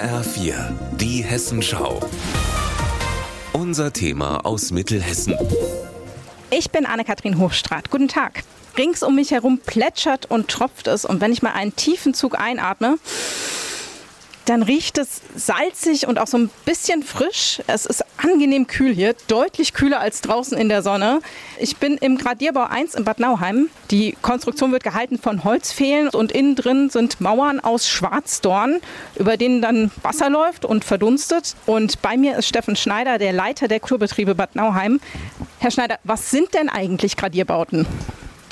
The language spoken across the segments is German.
HR4, die Hessenschau. Unser Thema aus Mittelhessen. Ich bin Anne-Kathrin Hochstrat. Guten Tag. Rings um mich herum plätschert und tropft es. Und wenn ich mal einen tiefen Zug einatme, dann riecht es salzig und auch so ein bisschen frisch. Es ist angenehm kühl hier, deutlich kühler als draußen in der Sonne. Ich bin im Gradierbau 1 in Bad Nauheim. Die Konstruktion wird gehalten von Holzpfählen und innen drin sind Mauern aus Schwarzdorn, über denen dann Wasser läuft und verdunstet. Und bei mir ist Steffen Schneider, der Leiter der Kulturbetriebe Bad Nauheim. Herr Schneider, was sind denn eigentlich Gradierbauten?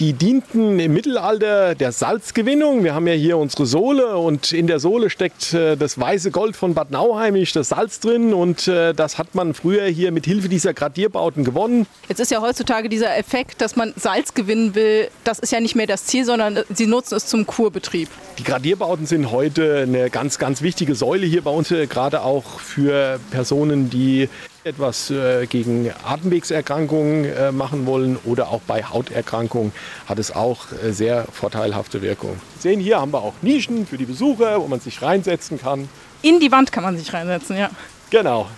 Die dienten im Mittelalter der Salzgewinnung. Wir haben ja hier unsere Sohle und in der Sohle steckt äh, das weiße Gold von Bad Nauheim, ist das Salz drin und äh, das hat man früher hier mit Hilfe dieser Gradierbauten gewonnen. Jetzt ist ja heutzutage dieser Effekt, dass man Salz gewinnen will, das ist ja nicht mehr das Ziel, sondern Sie nutzen es zum Kurbetrieb. Die Gradierbauten sind heute eine ganz, ganz wichtige Säule hier bei uns, äh, gerade auch für Personen, die etwas äh, gegen Atemwegserkrankungen äh, machen wollen oder auch bei Hauterkrankungen hat es auch äh, sehr vorteilhafte Wirkung. Sie sehen hier haben wir auch Nischen für die Besucher, wo man sich reinsetzen kann. In die Wand kann man sich reinsetzen, ja. Genau.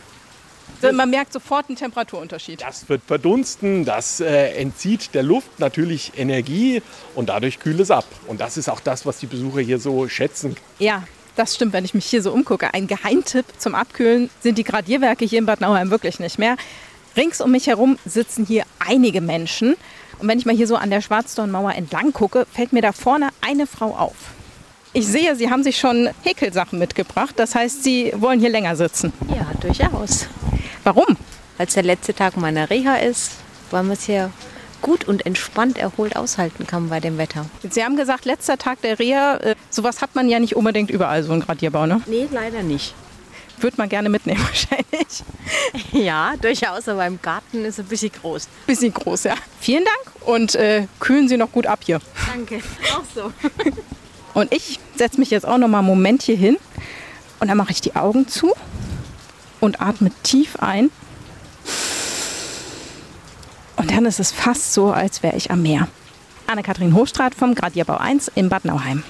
Man merkt sofort einen Temperaturunterschied. Das wird verdunsten, das äh, entzieht der Luft natürlich Energie und dadurch kühlt es ab. Und das ist auch das, was die Besucher hier so schätzen. Ja, das stimmt, wenn ich mich hier so umgucke. Ein Geheimtipp zum Abkühlen sind die Gradierwerke hier in Bad Nauheim wirklich nicht mehr. Rings um mich herum sitzen hier einige Menschen. Und wenn ich mal hier so an der Schwarzdornmauer entlang gucke, fällt mir da vorne eine Frau auf. Ich sehe, Sie haben sich schon Häkelsachen mitgebracht. Das heißt, Sie wollen hier länger sitzen. Ja, durchaus. Warum? Weil es der letzte Tag meiner Reha ist, weil man es hier gut und entspannt erholt aushalten kann bei dem Wetter. Sie haben gesagt, letzter Tag der Reha. Äh, sowas hat man ja nicht unbedingt überall, so ein Gradierbau, ne? Nee, leider nicht. Würde man gerne mitnehmen wahrscheinlich. Ja, durchaus, aber im Garten ist es ein bisschen groß. Bisschen groß, ja. Vielen Dank und äh, kühlen Sie noch gut ab hier. Danke, auch so. Und ich setze mich jetzt auch noch mal einen Moment hier hin und dann mache ich die Augen zu und atme tief ein. Und dann ist es fast so, als wäre ich am Meer. Anne-Kathrin Hochstrat vom Gradierbau 1 in Bad Nauheim.